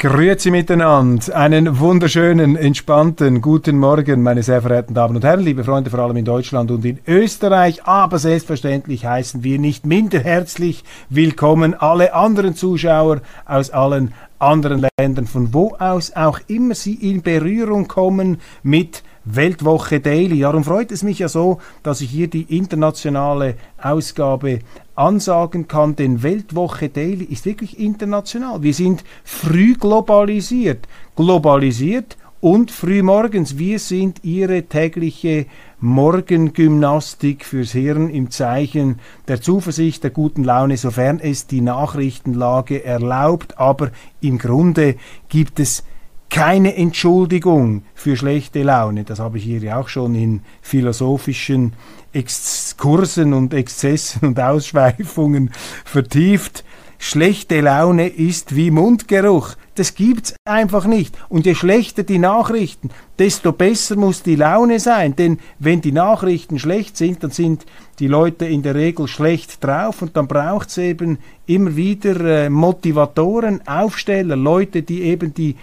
Grüezi miteinander. Einen wunderschönen, entspannten guten Morgen, meine sehr verehrten Damen und Herren, liebe Freunde, vor allem in Deutschland und in Österreich. Aber selbstverständlich heißen wir nicht minder herzlich willkommen alle anderen Zuschauer aus allen anderen Ländern, von wo aus auch immer sie in Berührung kommen mit Weltwoche Daily. Darum freut es mich ja so, dass ich hier die internationale Ausgabe ansagen kann, denn Weltwoche Daily ist wirklich international. Wir sind früh globalisiert. Globalisiert und frühmorgens. Wir sind Ihre tägliche Morgengymnastik fürs Hirn im Zeichen der Zuversicht, der guten Laune, sofern es die Nachrichtenlage erlaubt. Aber im Grunde gibt es keine Entschuldigung für schlechte Laune. Das habe ich hier ja auch schon in philosophischen Exkursen und Exzessen und Ausschweifungen vertieft. Schlechte Laune ist wie Mundgeruch. Das gibt's einfach nicht. Und je schlechter die Nachrichten, desto besser muss die Laune sein. Denn wenn die Nachrichten schlecht sind, dann sind die Leute in der Regel schlecht drauf und dann braucht's eben immer wieder äh, Motivatoren, Aufsteller, Leute, die eben die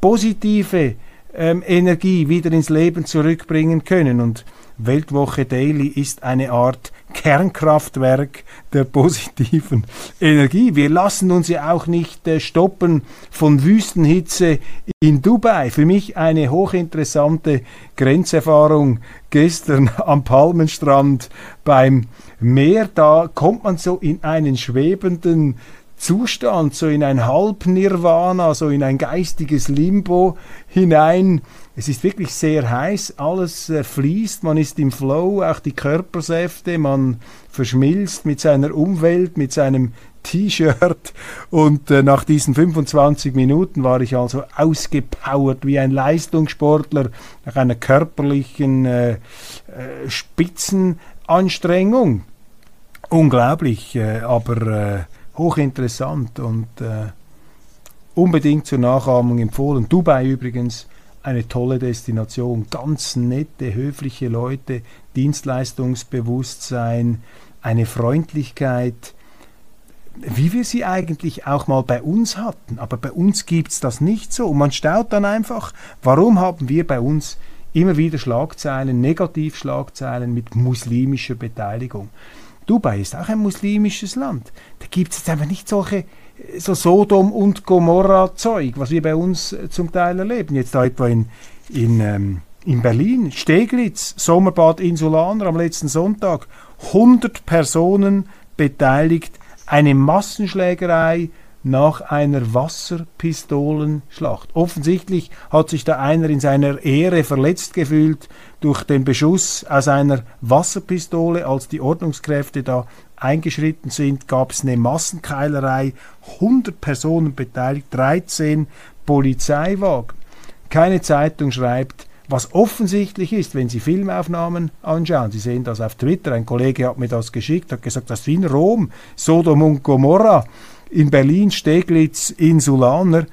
positive ähm, Energie wieder ins Leben zurückbringen können. Und Weltwoche Daily ist eine Art Kernkraftwerk der positiven Energie. Wir lassen uns ja auch nicht äh, stoppen von Wüstenhitze in Dubai. Für mich eine hochinteressante Grenzerfahrung gestern am Palmenstrand beim Meer. Da kommt man so in einen schwebenden Zustand, so in ein Halbnirvana, so in ein geistiges Limbo hinein. Es ist wirklich sehr heiß, alles äh, fließt, man ist im Flow, auch die Körpersäfte, man verschmilzt mit seiner Umwelt, mit seinem T-Shirt und äh, nach diesen 25 Minuten war ich also ausgepowert wie ein Leistungssportler nach einer körperlichen äh, äh, Spitzenanstrengung. Unglaublich, äh, aber äh, hochinteressant und unbedingt zur Nachahmung empfohlen. Dubai übrigens eine tolle Destination, ganz nette, höfliche Leute, Dienstleistungsbewusstsein, eine Freundlichkeit, wie wir sie eigentlich auch mal bei uns hatten. Aber bei uns gibt es das nicht so. Und man staut dann einfach, warum haben wir bei uns immer wieder Schlagzeilen, Negativschlagzeilen mit muslimischer Beteiligung. Dubai ist auch ein muslimisches Land. Da gibt es jetzt einfach nicht solche so Sodom und Gomorra Zeug, was wir bei uns äh, zum Teil erleben. Jetzt da etwa in, in, ähm, in Berlin, Steglitz, Sommerbad Insulaner am letzten Sonntag, 100 Personen beteiligt, eine Massenschlägerei, nach einer Wasserpistolenschlacht. Offensichtlich hat sich da einer in seiner Ehre verletzt gefühlt durch den Beschuss aus einer Wasserpistole. Als die Ordnungskräfte da eingeschritten sind, gab es eine Massenkeilerei, 100 Personen beteiligt, 13 Polizeiwagen. Keine Zeitung schreibt, was offensichtlich ist, wenn Sie Filmaufnahmen anschauen. Sie sehen das auf Twitter. Ein Kollege hat mir das geschickt, hat gesagt, das ist in Rom, Sodom und Gomorra in Berlin, Steglitz, Insulaner,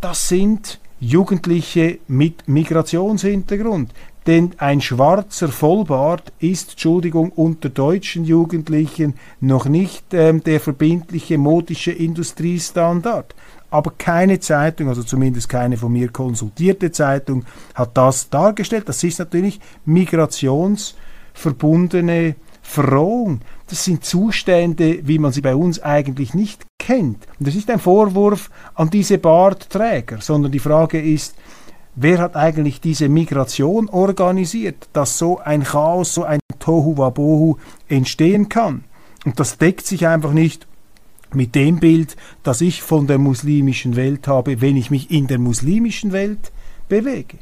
das sind Jugendliche mit Migrationshintergrund. Denn ein schwarzer Vollbart ist, Entschuldigung, unter deutschen Jugendlichen noch nicht ähm, der verbindliche modische Industriestandard. Aber keine Zeitung, also zumindest keine von mir konsultierte Zeitung, hat das dargestellt. Das ist natürlich migrationsverbundene Verrohung. Das sind Zustände, wie man sie bei uns eigentlich nicht kennt. Und das ist ein Vorwurf an diese Bartträger, sondern die Frage ist, wer hat eigentlich diese Migration organisiert, dass so ein Chaos, so ein Tohu Wabohu entstehen kann? Und das deckt sich einfach nicht mit dem Bild, das ich von der muslimischen Welt habe, wenn ich mich in der muslimischen Welt bewege.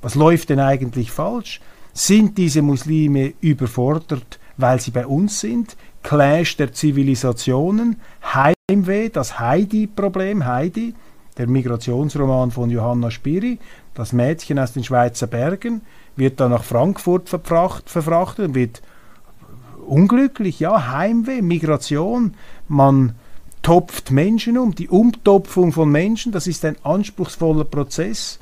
Was läuft denn eigentlich falsch? Sind diese Muslime überfordert, weil sie bei uns sind? Clash der Zivilisationen? Heimweh, das Heidi-Problem, Heidi, der Migrationsroman von Johanna Spiri, das Mädchen aus den Schweizer Bergen, wird dann nach Frankfurt verfrachtet und wird unglücklich, ja, Heimweh, Migration, man topft Menschen um, die Umtopfung von Menschen, das ist ein anspruchsvoller Prozess.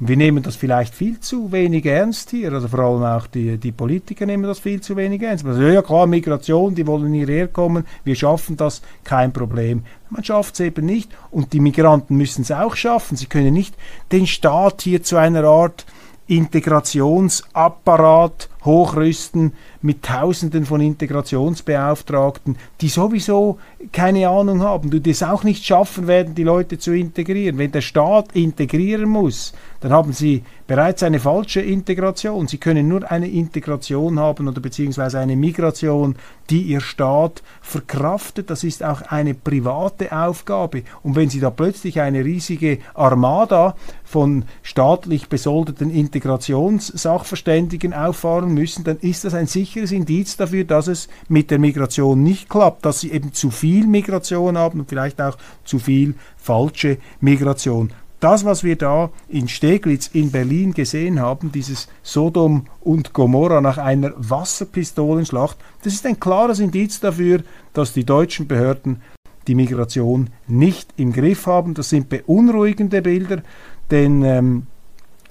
Und wir nehmen das vielleicht viel zu wenig ernst hier, also vor allem auch die, die Politiker nehmen das viel zu wenig ernst. Also, ja klar, Migration, die wollen hierher kommen, wir schaffen das, kein Problem. Man schafft es eben nicht und die Migranten müssen es auch schaffen. Sie können nicht den Staat hier zu einer Art Integrationsapparat hochrüsten mit Tausenden von Integrationsbeauftragten, die sowieso keine Ahnung haben, die es auch nicht schaffen werden, die Leute zu integrieren. Wenn der Staat integrieren muss, dann haben sie bereits eine falsche Integration. Sie können nur eine Integration haben oder beziehungsweise eine Migration, die ihr Staat verkraftet. Das ist auch eine private Aufgabe. Und wenn Sie da plötzlich eine riesige Armada von staatlich besoldeten Integrationssachverständigen auffahren müssen, dann ist das ein sicheres Indiz dafür, dass es mit der Migration nicht klappt, dass sie eben zu viel Migration haben und vielleicht auch zu viel falsche Migration. Das, was wir da in Steglitz in Berlin gesehen haben, dieses Sodom und Gomorra nach einer Wasserpistolenschlacht, das ist ein klares Indiz dafür, dass die deutschen Behörden die Migration nicht im Griff haben. Das sind beunruhigende Bilder, denn ähm,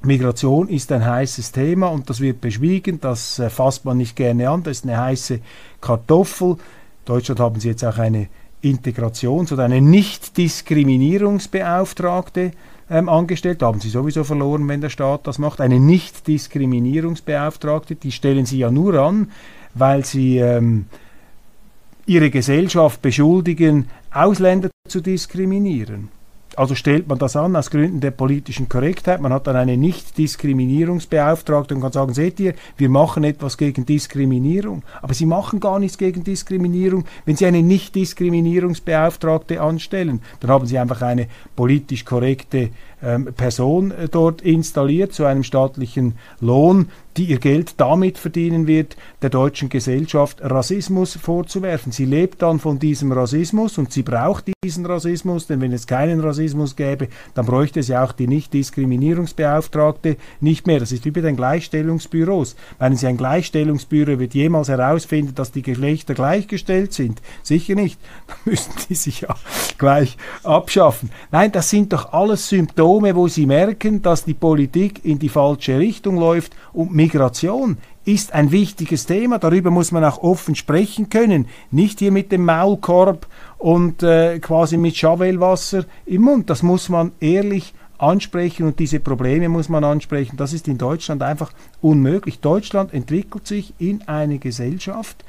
Migration ist ein heißes Thema und das wird beschwiegen, das äh, fasst man nicht gerne an, das ist eine heiße Kartoffel. In Deutschland haben sie jetzt auch eine Integrations- oder eine Nichtdiskriminierungsbeauftragte ähm, angestellt. Da haben sie sowieso verloren, wenn der Staat das macht. Eine Nichtdiskriminierungsbeauftragte, die stellen sie ja nur an, weil sie ähm, ihre Gesellschaft beschuldigen, Ausländer zu diskriminieren. Also stellt man das an aus Gründen der politischen Korrektheit. Man hat dann eine Nicht-Diskriminierungsbeauftragte und kann sagen, seht ihr, wir machen etwas gegen Diskriminierung. Aber sie machen gar nichts gegen Diskriminierung, wenn sie eine Nicht-Diskriminierungsbeauftragte anstellen. Dann haben sie einfach eine politisch korrekte ähm, Person äh, dort installiert zu einem staatlichen Lohn, die ihr Geld damit verdienen wird, der deutschen Gesellschaft Rassismus vorzuwerfen. Sie lebt dann von diesem Rassismus und sie braucht diesen Rassismus, denn wenn es keinen Rassismus gäbe, dann bräuchte sie auch die Nicht-Diskriminierungsbeauftragte nicht mehr. Das ist wie bei den Gleichstellungsbüros. Meinen Sie, ein Gleichstellungsbüro wird jemals herausfinden, dass die Geschlechter gleichgestellt sind? Sicher nicht. Dann müssten die sich ja gleich abschaffen. Nein, das sind doch alles Symptome, wo sie merken, dass die Politik in die falsche Richtung läuft und Migration ist ein wichtiges Thema. Darüber muss man auch offen sprechen können. Nicht hier mit dem Maulkorb und äh, quasi mit Chavelwasser im Mund. Das muss man ehrlich ansprechen und diese Probleme muss man ansprechen. Das ist in Deutschland einfach unmöglich. Deutschland entwickelt sich in eine Gesellschaft,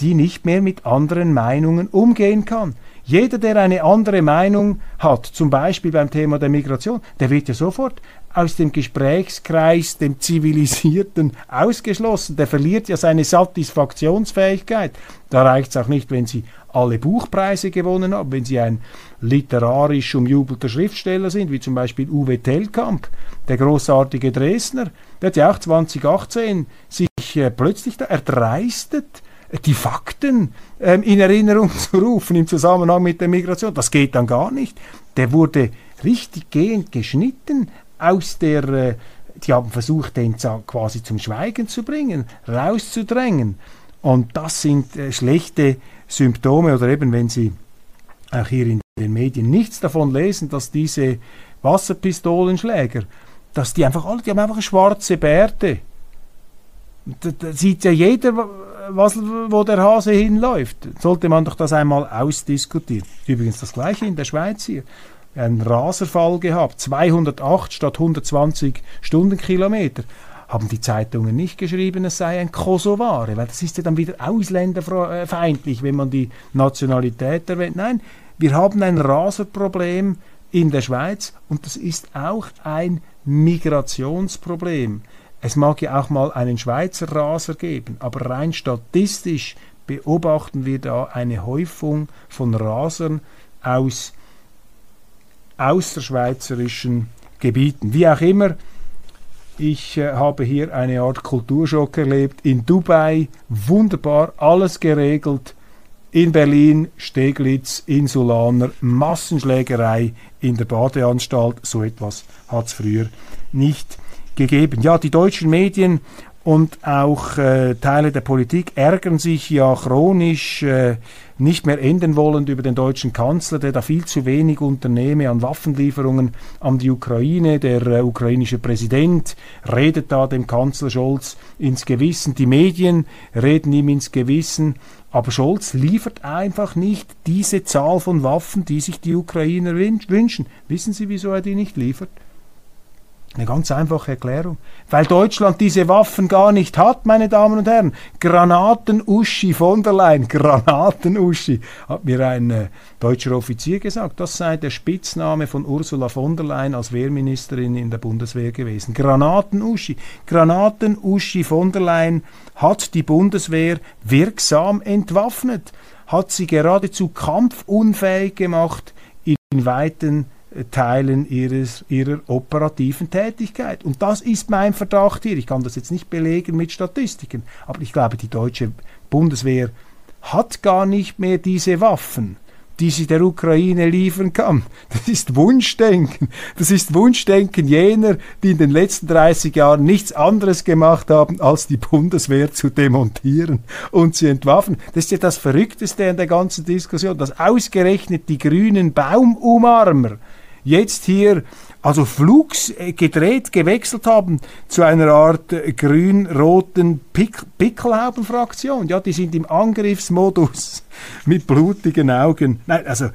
die nicht mehr mit anderen Meinungen umgehen kann. Jeder, der eine andere Meinung hat, zum Beispiel beim Thema der Migration, der wird ja sofort aus dem Gesprächskreis, dem zivilisierten, ausgeschlossen. Der verliert ja seine Satisfaktionsfähigkeit. Da reicht es auch nicht, wenn Sie alle Buchpreise gewonnen haben, wenn Sie ein literarisch umjubelter Schriftsteller sind, wie zum Beispiel Uwe Tellkamp, der großartige Dresdner. Der hat ja auch 2018 sich äh, plötzlich da erdreistet, die Fakten ähm, in Erinnerung zu rufen im Zusammenhang mit der Migration. Das geht dann gar nicht. Der wurde richtig gehend geschnitten aus der, äh, die haben versucht, den quasi zum Schweigen zu bringen, rauszudrängen. Und das sind äh, schlechte Symptome oder eben wenn Sie auch hier in den Medien nichts davon lesen, dass diese Wasserpistolenschläger, dass die einfach alle, die haben einfach schwarze Bärte. Da, da sieht ja jeder, was, wo der Hase hinläuft. Sollte man doch das einmal ausdiskutieren. Übrigens das gleiche in der Schweiz hier. Ein Raserfall gehabt, 208 statt 120 Stundenkilometer. Haben die Zeitungen nicht geschrieben, es sei ein Kosovare, weil das ist ja dann wieder ausländerfeindlich, wenn man die Nationalität erwähnt. Nein, wir haben ein Raserproblem in der Schweiz und das ist auch ein Migrationsproblem. Es mag ja auch mal einen Schweizer Raser geben, aber rein statistisch beobachten wir da eine Häufung von Rasern aus außerschweizerischen Gebieten. Wie auch immer, ich äh, habe hier eine Art Kulturschock erlebt. In Dubai wunderbar, alles geregelt. In Berlin, Steglitz, Insulaner, Massenschlägerei in der Badeanstalt. So etwas hat es früher nicht gegeben. Ja, die deutschen Medien und auch äh, Teile der Politik ärgern sich ja chronisch, äh, nicht mehr enden wollend über den deutschen Kanzler, der da viel zu wenig unternehme an Waffenlieferungen an die Ukraine. Der äh, ukrainische Präsident redet da dem Kanzler Scholz ins Gewissen. Die Medien reden ihm ins Gewissen. Aber Scholz liefert einfach nicht diese Zahl von Waffen, die sich die Ukrainer wünschen. Wissen Sie, wieso er die nicht liefert? Eine ganz einfache Erklärung. Weil Deutschland diese Waffen gar nicht hat, meine Damen und Herren. Granaten-Uschi von der Leyen, Granaten-Uschi, hat mir ein äh, deutscher Offizier gesagt. Das sei der Spitzname von Ursula von der Leyen als Wehrministerin in der Bundeswehr gewesen. Granaten-Uschi. Granaten-Uschi von der Leyen hat die Bundeswehr wirksam entwaffnet, hat sie geradezu kampfunfähig gemacht in weiten Teilen ihres, ihrer operativen Tätigkeit. Und das ist mein Verdacht hier. Ich kann das jetzt nicht belegen mit Statistiken, aber ich glaube, die deutsche Bundeswehr hat gar nicht mehr diese Waffen die sie der Ukraine liefern kann. Das ist Wunschdenken. Das ist Wunschdenken jener, die in den letzten 30 Jahren nichts anderes gemacht haben, als die Bundeswehr zu demontieren und zu entwaffen. Das ist ja das Verrückteste an der ganzen Diskussion, dass ausgerechnet die grünen Baumumarmer jetzt hier also flugs äh, gedreht, gewechselt haben zu einer Art äh, grün-roten Pick Pickelhauben-Fraktion. Ja, die sind im Angriffsmodus mit blutigen Augen. Nein, also äh,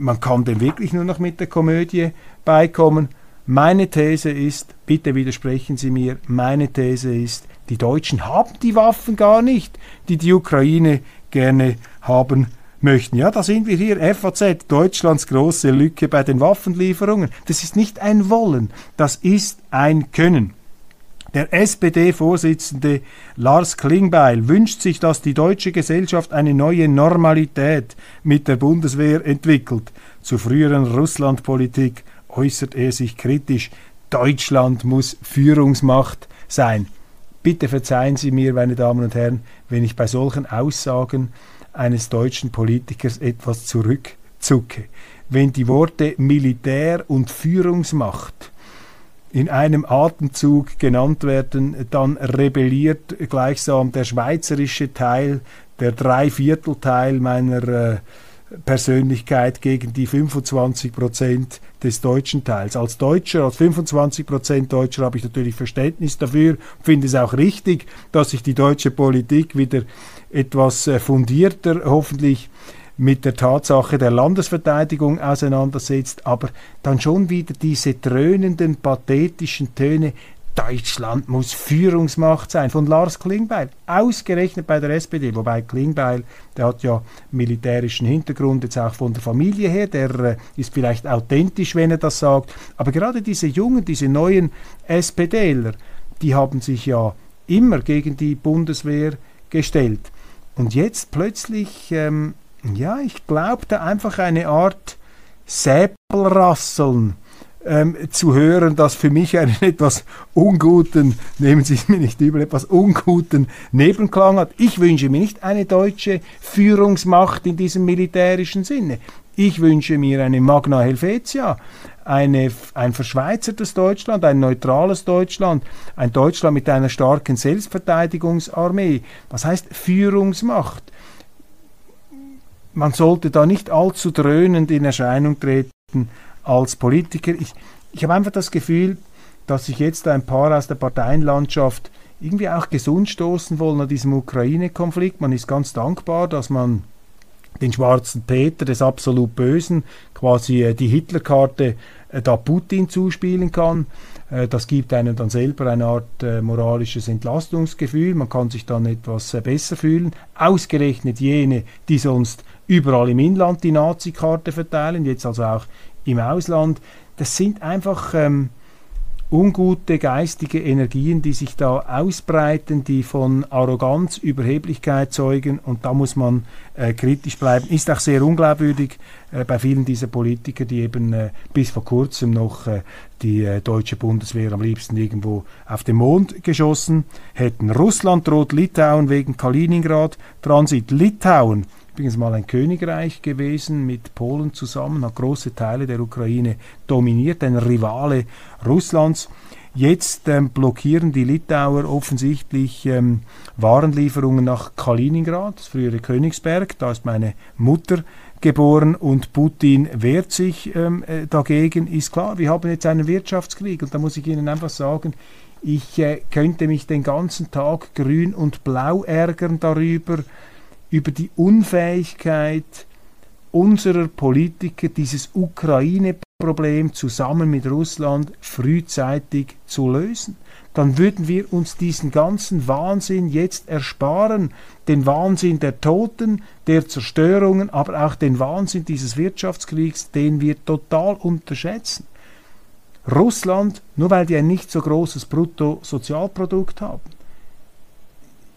man kann dem wirklich nur noch mit der Komödie beikommen. Meine These ist, bitte widersprechen Sie mir, meine These ist, die Deutschen haben die Waffen gar nicht, die die Ukraine gerne haben möchten. Ja, da sind wir hier, FAZ, Deutschlands große Lücke bei den Waffenlieferungen. Das ist nicht ein Wollen, das ist ein Können. Der SPD-Vorsitzende Lars Klingbeil wünscht sich, dass die deutsche Gesellschaft eine neue Normalität mit der Bundeswehr entwickelt. Zur früheren Russlandpolitik äußert er sich kritisch. Deutschland muss Führungsmacht sein. Bitte verzeihen Sie mir, meine Damen und Herren, wenn ich bei solchen Aussagen eines deutschen Politikers etwas zurückzucke. Wenn die Worte Militär und Führungsmacht in einem Atemzug genannt werden, dann rebelliert gleichsam der schweizerische Teil, der Dreiviertelteil meiner äh, Persönlichkeit gegen die 25 Prozent des deutschen Teils. Als Deutscher, als 25 Prozent Deutscher habe ich natürlich Verständnis dafür, finde es auch richtig, dass sich die deutsche Politik wieder etwas äh, fundierter hoffentlich mit der Tatsache der Landesverteidigung auseinandersetzt, aber dann schon wieder diese dröhnenden, pathetischen Töne, Deutschland muss Führungsmacht sein, von Lars Klingbeil, ausgerechnet bei der SPD, wobei Klingbeil, der hat ja militärischen Hintergrund, jetzt auch von der Familie her, der äh, ist vielleicht authentisch, wenn er das sagt, aber gerade diese jungen, diese neuen SPDler, die haben sich ja immer gegen die Bundeswehr gestellt. Und jetzt plötzlich, ähm, ja, ich glaube, da einfach eine Art Säbelrasseln ähm, zu hören, das für mich einen etwas unguten, nehmen Sie es mir nicht übel, etwas unguten Nebenklang hat. Ich wünsche mir nicht eine deutsche Führungsmacht in diesem militärischen Sinne. Ich wünsche mir eine Magna Helvetia, eine, ein verschweizertes Deutschland, ein neutrales Deutschland, ein Deutschland mit einer starken Selbstverteidigungsarmee. Was heißt Führungsmacht? Man sollte da nicht allzu dröhnend in Erscheinung treten als Politiker. Ich, ich habe einfach das Gefühl, dass sich jetzt ein paar aus der Parteienlandschaft irgendwie auch gesund stoßen wollen an diesem Ukraine-Konflikt. Man ist ganz dankbar, dass man den schwarzen Peter des absolut Bösen, quasi äh, die Hitlerkarte äh, da Putin zuspielen kann. Äh, das gibt einem dann selber eine Art äh, moralisches Entlastungsgefühl. Man kann sich dann etwas äh, besser fühlen. Ausgerechnet jene, die sonst überall im Inland die Nazi-Karte verteilen, jetzt also auch im Ausland. Das sind einfach ähm, ungute geistige Energien, die sich da ausbreiten, die von Arroganz, Überheblichkeit zeugen und da muss man äh, kritisch bleiben. Ist auch sehr unglaubwürdig äh, bei vielen dieser Politiker, die eben äh, bis vor kurzem noch äh, die äh, deutsche Bundeswehr am liebsten irgendwo auf den Mond geschossen hätten. Russland droht Litauen wegen Kaliningrad, Transit Litauen übrigens mal ein Königreich gewesen mit Polen zusammen, hat große Teile der Ukraine dominiert, ein Rivale Russlands. Jetzt ähm, blockieren die Litauer offensichtlich ähm, Warenlieferungen nach Kaliningrad, das frühere Königsberg, da ist meine Mutter geboren und Putin wehrt sich ähm, äh, dagegen, ist klar. Wir haben jetzt einen Wirtschaftskrieg und da muss ich Ihnen einfach sagen, ich äh, könnte mich den ganzen Tag grün und blau ärgern darüber, über die Unfähigkeit unserer Politiker, dieses Ukraine-Problem zusammen mit Russland frühzeitig zu lösen. Dann würden wir uns diesen ganzen Wahnsinn jetzt ersparen, den Wahnsinn der Toten, der Zerstörungen, aber auch den Wahnsinn dieses Wirtschaftskriegs, den wir total unterschätzen. Russland, nur weil die ein nicht so großes Bruttosozialprodukt haben,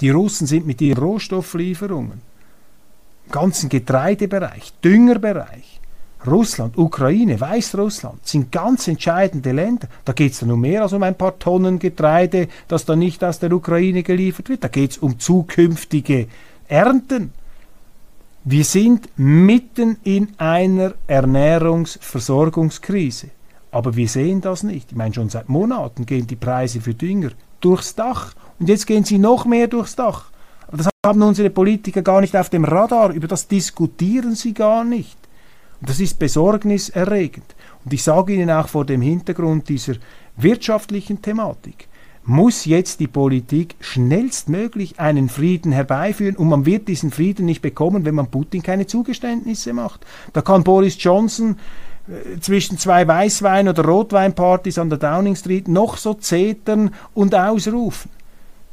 Die Russen sind mit ihren Rohstofflieferungen, im ganzen Getreidebereich, Düngerbereich, Russland, Ukraine, Weißrussland sind ganz entscheidende Länder. Da geht es dann um mehr als um ein paar Tonnen Getreide, das dann nicht aus der Ukraine geliefert wird. Da geht es um zukünftige Ernten. Wir sind mitten in einer Ernährungsversorgungskrise. Aber wir sehen das nicht. Ich meine, schon seit Monaten gehen die Preise für Dünger durchs Dach. Und jetzt gehen sie noch mehr durchs Dach. Aber das haben unsere Politiker gar nicht auf dem Radar. Über das diskutieren sie gar nicht. Und das ist besorgniserregend. Und ich sage Ihnen auch vor dem Hintergrund dieser wirtschaftlichen Thematik, muss jetzt die Politik schnellstmöglich einen Frieden herbeiführen und man wird diesen Frieden nicht bekommen, wenn man Putin keine Zugeständnisse macht. Da kann Boris Johnson zwischen zwei Weißwein- oder Rotweinpartys an der Downing Street noch so zetern und ausrufen.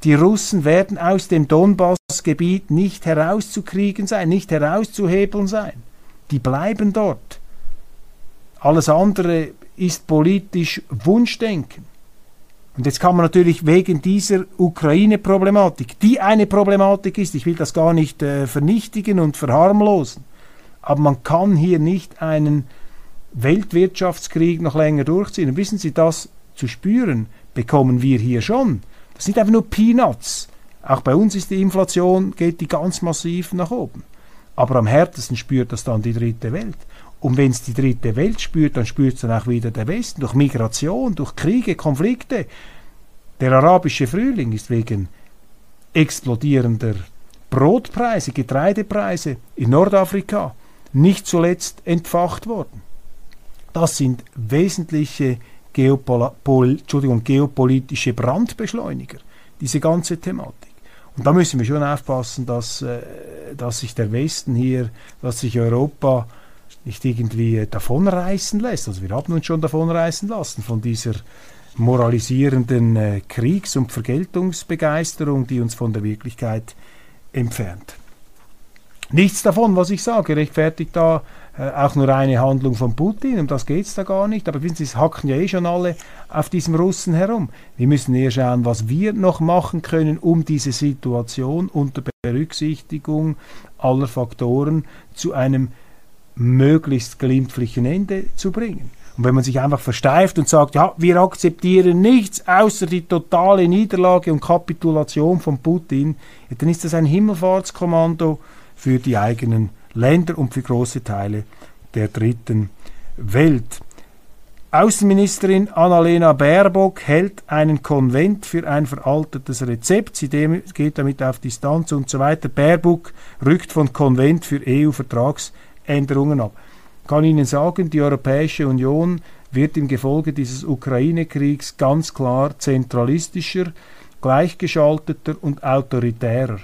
Die Russen werden aus dem Donbass-Gebiet nicht herauszukriegen sein, nicht herauszuhebeln sein. Die bleiben dort. Alles andere ist politisch Wunschdenken. Und jetzt kann man natürlich wegen dieser Ukraine-Problematik, die eine Problematik ist, ich will das gar nicht äh, vernichtigen und verharmlosen, aber man kann hier nicht einen Weltwirtschaftskrieg noch länger durchziehen. Und wissen Sie, das zu spüren bekommen wir hier schon. Das sind einfach nur Peanuts. Auch bei uns ist die Inflation, geht die ganz massiv nach oben. Aber am härtesten spürt das dann die dritte Welt. Und wenn es die dritte Welt spürt, dann spürt es dann auch wieder der Westen. Durch Migration, durch Kriege, Konflikte. Der arabische Frühling ist wegen explodierender Brotpreise, Getreidepreise in Nordafrika nicht zuletzt entfacht worden. Das sind wesentliche Geopol geopolitische Brandbeschleuniger, diese ganze Thematik. Und da müssen wir schon aufpassen, dass, äh, dass sich der Westen hier, dass sich Europa nicht irgendwie davonreißen lässt. Also wir haben uns schon davonreißen lassen von dieser moralisierenden äh, Kriegs- und Vergeltungsbegeisterung, die uns von der Wirklichkeit entfernt. Nichts davon, was ich sage, rechtfertigt da äh, auch nur eine Handlung von Putin, um das geht es da gar nicht. Aber wissen Sie, es hacken ja eh schon alle auf diesem Russen herum. Wir müssen eher schauen, was wir noch machen können, um diese Situation unter Berücksichtigung aller Faktoren zu einem möglichst glimpflichen Ende zu bringen. Und wenn man sich einfach versteift und sagt, ja, wir akzeptieren nichts außer die totale Niederlage und Kapitulation von Putin, ja, dann ist das ein Himmelfahrtskommando für die eigenen Länder und für große Teile der dritten Welt. Außenministerin Annalena Baerbock hält einen Konvent für ein veraltetes Rezept. Sie geht damit auf Distanz und so weiter. Baerbock rückt von Konvent für EU-Vertragsänderungen ab. Ich kann Ihnen sagen, die Europäische Union wird im Gefolge dieses Ukraine-Kriegs ganz klar zentralistischer, gleichgeschalteter und autoritärer.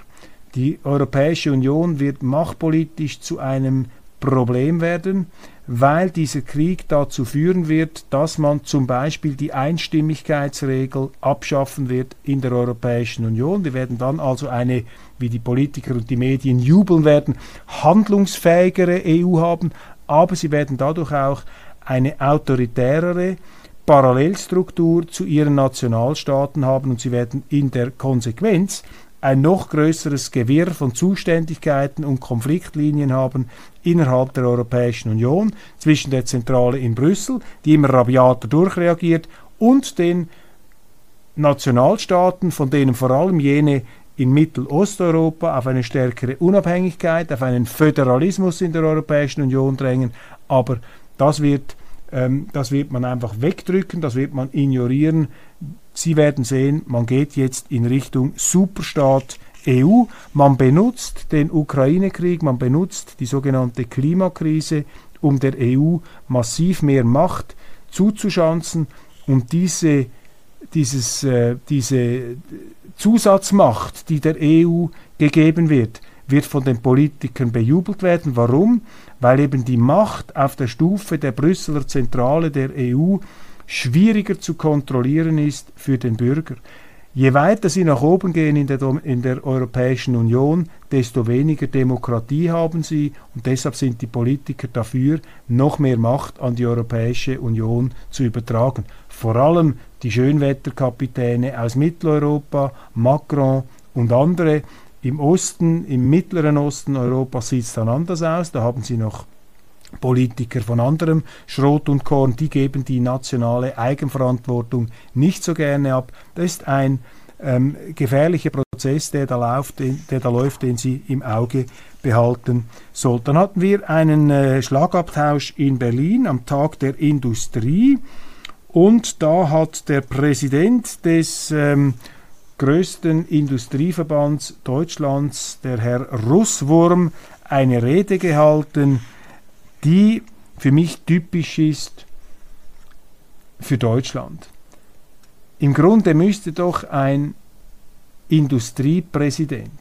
Die Europäische Union wird machtpolitisch zu einem Problem werden, weil dieser Krieg dazu führen wird, dass man zum Beispiel die Einstimmigkeitsregel abschaffen wird in der Europäischen Union. Wir werden dann also eine, wie die Politiker und die Medien jubeln werden, handlungsfähigere EU haben, aber sie werden dadurch auch eine autoritärere Parallelstruktur zu ihren Nationalstaaten haben und sie werden in der Konsequenz ein noch größeres Gewirr von Zuständigkeiten und Konfliktlinien haben innerhalb der Europäischen Union zwischen der Zentrale in Brüssel, die immer rabiater durchreagiert, und den Nationalstaaten, von denen vor allem jene in Mittelosteuropa auf eine stärkere Unabhängigkeit, auf einen Föderalismus in der Europäischen Union drängen. Aber das wird, das wird man einfach wegdrücken, das wird man ignorieren. Sie werden sehen, man geht jetzt in Richtung Superstaat EU. Man benutzt den Ukraine-Krieg, man benutzt die sogenannte Klimakrise, um der EU massiv mehr Macht zuzuschanzen und diese, dieses, äh, diese Zusatzmacht, die der EU gegeben wird, wird von den Politikern bejubelt werden. Warum? Weil eben die Macht auf der Stufe der Brüsseler Zentrale der EU schwieriger zu kontrollieren ist für den Bürger. Je weiter sie nach oben gehen in der, in der, Europäischen Union, desto weniger Demokratie haben sie und deshalb sind die Politiker dafür, noch mehr Macht an die Europäische Union zu übertragen. Vor allem die Schönwetterkapitäne aus Mitteleuropa, Macron und andere. Im Osten, im mittleren Osten Europas sieht es dann anders aus. Da haben sie noch Politiker von anderem Schrot und Korn, die geben die nationale Eigenverantwortung nicht so gerne ab. Das ist ein ähm, gefährlicher Prozess, der da, läuft, den, der da läuft, den Sie im Auge behalten sollten. Dann hatten wir einen äh, Schlagabtausch in Berlin am Tag der Industrie und da hat der Präsident des ähm, größten Industrieverbands Deutschlands, der Herr Russwurm, eine Rede gehalten, die für mich typisch ist für Deutschland. Im Grunde müsste doch ein Industriepräsident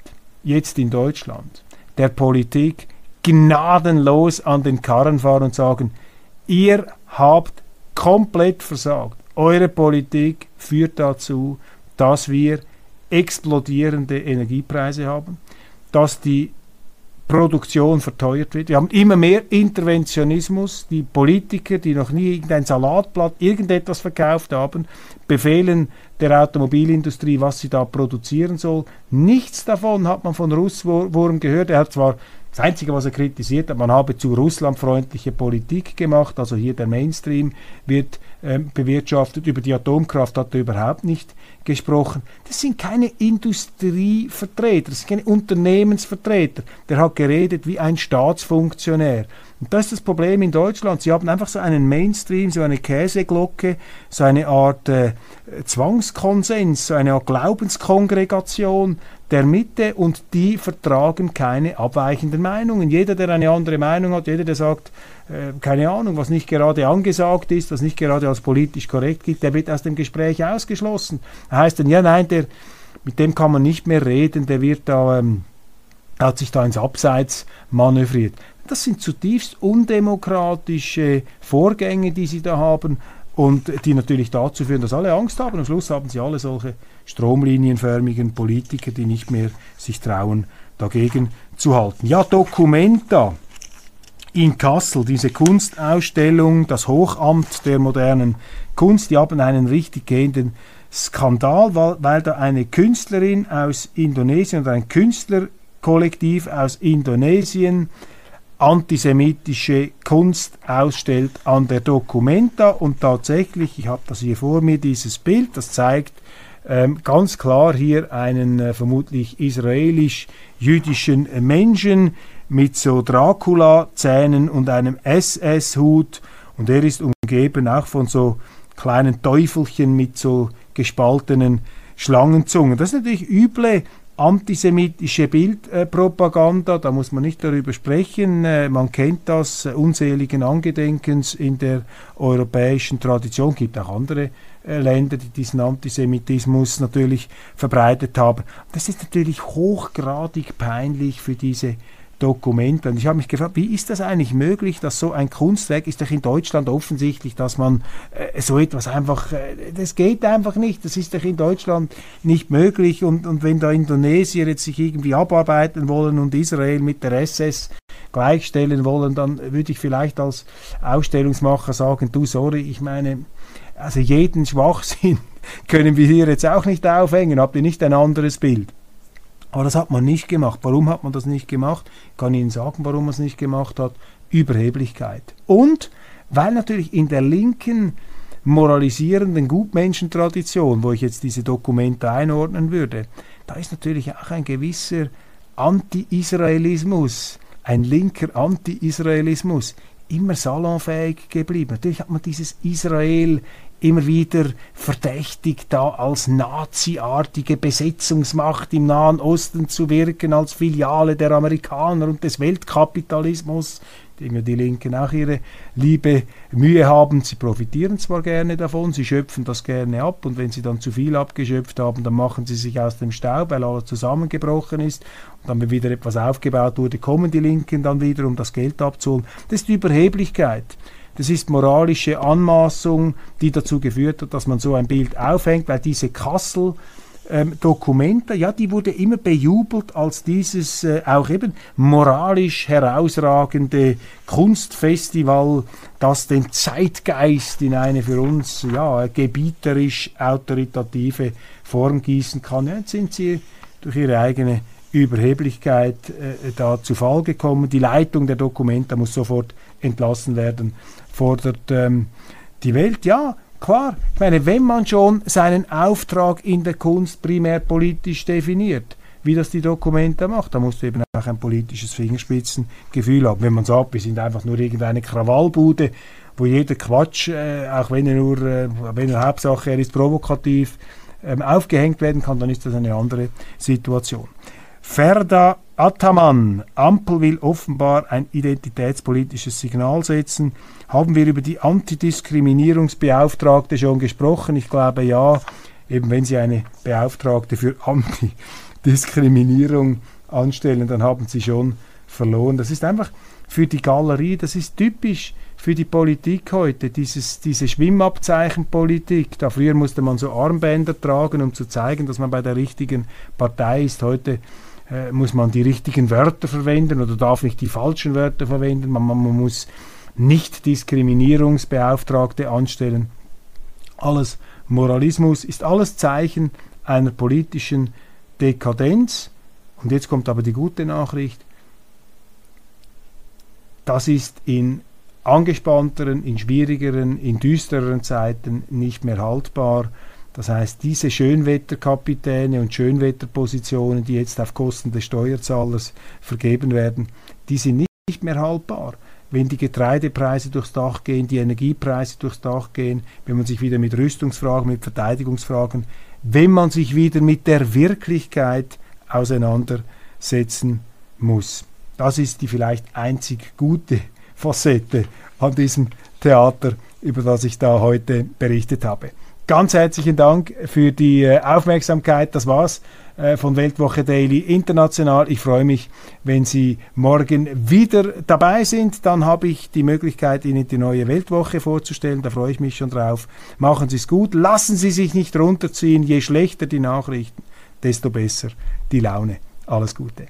jetzt in Deutschland der Politik gnadenlos an den Karren fahren und sagen, ihr habt komplett versagt. Eure Politik führt dazu, dass wir explodierende Energiepreise haben, dass die Produktion verteuert wird. Wir haben immer mehr Interventionismus. Die Politiker, die noch nie irgendein Salatblatt, irgendetwas verkauft haben, befehlen der Automobilindustrie, was sie da produzieren soll. Nichts davon hat man von Russwurm gehört. Er hat zwar das Einzige, was er kritisiert hat, man habe zu russlandfreundliche Politik gemacht, also hier der Mainstream wird bewirtschaftet. Über die Atomkraft hat er überhaupt nicht gesprochen. Das sind keine Industrievertreter, das sind keine Unternehmensvertreter. Der hat geredet wie ein Staatsfunktionär. Und das ist das Problem in Deutschland. Sie haben einfach so einen Mainstream, so eine Käseglocke, so eine Art äh, Zwangskonsens, so eine Art Glaubenskongregation der Mitte und die vertragen keine abweichenden Meinungen. Jeder, der eine andere Meinung hat, jeder, der sagt, äh, keine Ahnung, was nicht gerade angesagt ist, was nicht gerade als politisch korrekt gilt, der wird aus dem Gespräch ausgeschlossen. Da heißt dann, ja, nein, der, mit dem kann man nicht mehr reden, der wird da, ähm, hat sich da ins Abseits manövriert. Das sind zutiefst undemokratische Vorgänge, die sie da haben und die natürlich dazu führen, dass alle Angst haben. Am Schluss haben sie alle solche stromlinienförmigen Politiker, die nicht mehr sich trauen, dagegen zu halten. Ja, Documenta in Kassel, diese Kunstausstellung, das Hochamt der modernen Kunst, die haben einen richtig gehenden Skandal, weil, weil da eine Künstlerin aus Indonesien oder ein Künstlerkollektiv aus Indonesien antisemitische Kunst ausstellt an der Documenta. Und tatsächlich, ich habe das hier vor mir, dieses Bild, das zeigt ähm, ganz klar hier einen äh, vermutlich israelisch-jüdischen Menschen mit so Dracula-Zähnen und einem SS-Hut und er ist umgeben auch von so kleinen Teufelchen mit so gespaltenen Schlangenzungen. Das ist natürlich üble antisemitische Bildpropaganda, da muss man nicht darüber sprechen. Äh, man kennt das äh, unseligen Angedenkens in der europäischen Tradition. Gibt auch andere äh, Länder, die diesen Antisemitismus natürlich verbreitet haben. Das ist natürlich hochgradig peinlich für diese Dokumente. Und ich habe mich gefragt, wie ist das eigentlich möglich, dass so ein Kunstwerk ist doch in Deutschland offensichtlich, dass man äh, so etwas einfach, äh, das geht einfach nicht, das ist doch in Deutschland nicht möglich. Und, und wenn da Indonesier jetzt sich irgendwie abarbeiten wollen und Israel mit der SS gleichstellen wollen, dann würde ich vielleicht als Ausstellungsmacher sagen, du sorry, ich meine, also jeden Schwachsinn können wir hier jetzt auch nicht aufhängen, habt ihr nicht ein anderes Bild? Aber das hat man nicht gemacht. Warum hat man das nicht gemacht? Ich kann Ihnen sagen, warum man es nicht gemacht hat. Überheblichkeit. Und weil natürlich in der linken moralisierenden Gutmenschentradition, wo ich jetzt diese Dokumente einordnen würde, da ist natürlich auch ein gewisser Anti-Israelismus, ein linker Anti-Israelismus immer salonfähig geblieben. Natürlich hat man dieses Israel immer wieder verdächtigt, da als naziartige Besetzungsmacht im Nahen Osten zu wirken, als Filiale der Amerikaner und des Weltkapitalismus, dem die Linken auch ihre liebe Mühe haben. Sie profitieren zwar gerne davon, sie schöpfen das gerne ab und wenn sie dann zu viel abgeschöpft haben, dann machen sie sich aus dem Staub, weil alles zusammengebrochen ist und dann, wenn wieder etwas aufgebaut wurde, kommen die Linken dann wieder, um das Geld abzuholen. Das ist die Überheblichkeit. Das ist moralische Anmaßung, die dazu geführt hat, dass man so ein Bild aufhängt, weil diese Kassel ähm, Dokumente, ja, die wurde immer bejubelt als dieses äh, auch eben moralisch herausragende Kunstfestival, das den Zeitgeist in eine für uns ja gebieterisch autoritative Form gießen kann. Jetzt sind sie durch ihre eigene Überheblichkeit äh, da zu Fall gekommen. Die Leitung der Dokumente muss sofort entlassen werden fordert ähm, die Welt. Ja, klar. Ich meine, wenn man schon seinen Auftrag in der Kunst primär politisch definiert, wie das die Dokumente macht, dann musst du eben auch ein politisches Fingerspitzengefühl haben. Wenn man sagt, wir sind einfach nur irgendeine Krawallbude, wo jeder Quatsch, äh, auch wenn er nur, äh, wenn er Hauptsache er ist provokativ, ähm, aufgehängt werden kann, dann ist das eine andere Situation. Ferda Ataman, Ampel will offenbar ein identitätspolitisches Signal setzen. Haben wir über die Antidiskriminierungsbeauftragte schon gesprochen? Ich glaube ja, eben wenn Sie eine Beauftragte für Antidiskriminierung anstellen, dann haben Sie schon verloren. Das ist einfach für die Galerie, das ist typisch für die Politik heute, dieses, diese Schwimmabzeichenpolitik. Da früher musste man so Armbänder tragen, um zu zeigen, dass man bei der richtigen Partei ist. Heute äh, muss man die richtigen Wörter verwenden oder darf nicht die falschen Wörter verwenden. Man, man, man muss nicht Diskriminierungsbeauftragte anstellen. Alles Moralismus ist alles Zeichen einer politischen Dekadenz. Und jetzt kommt aber die gute Nachricht. Das ist in angespannteren, in schwierigeren, in düstereren Zeiten nicht mehr haltbar. Das heißt, diese Schönwetterkapitäne und Schönwetterpositionen, die jetzt auf Kosten des Steuerzahlers vergeben werden, die sind nicht mehr haltbar. Wenn die Getreidepreise durchs Dach gehen, die Energiepreise durchs Dach gehen, wenn man sich wieder mit Rüstungsfragen, mit Verteidigungsfragen, wenn man sich wieder mit der Wirklichkeit auseinandersetzen muss. Das ist die vielleicht einzig gute Facette an diesem Theater, über das ich da heute berichtet habe. Ganz herzlichen Dank für die äh, Aufmerksamkeit. Das war's äh, von Weltwoche Daily International. Ich freue mich, wenn Sie morgen wieder dabei sind. Dann habe ich die Möglichkeit, Ihnen die neue Weltwoche vorzustellen. Da freue ich mich schon drauf. Machen Sie es gut. Lassen Sie sich nicht runterziehen. Je schlechter die Nachrichten, desto besser die Laune. Alles Gute.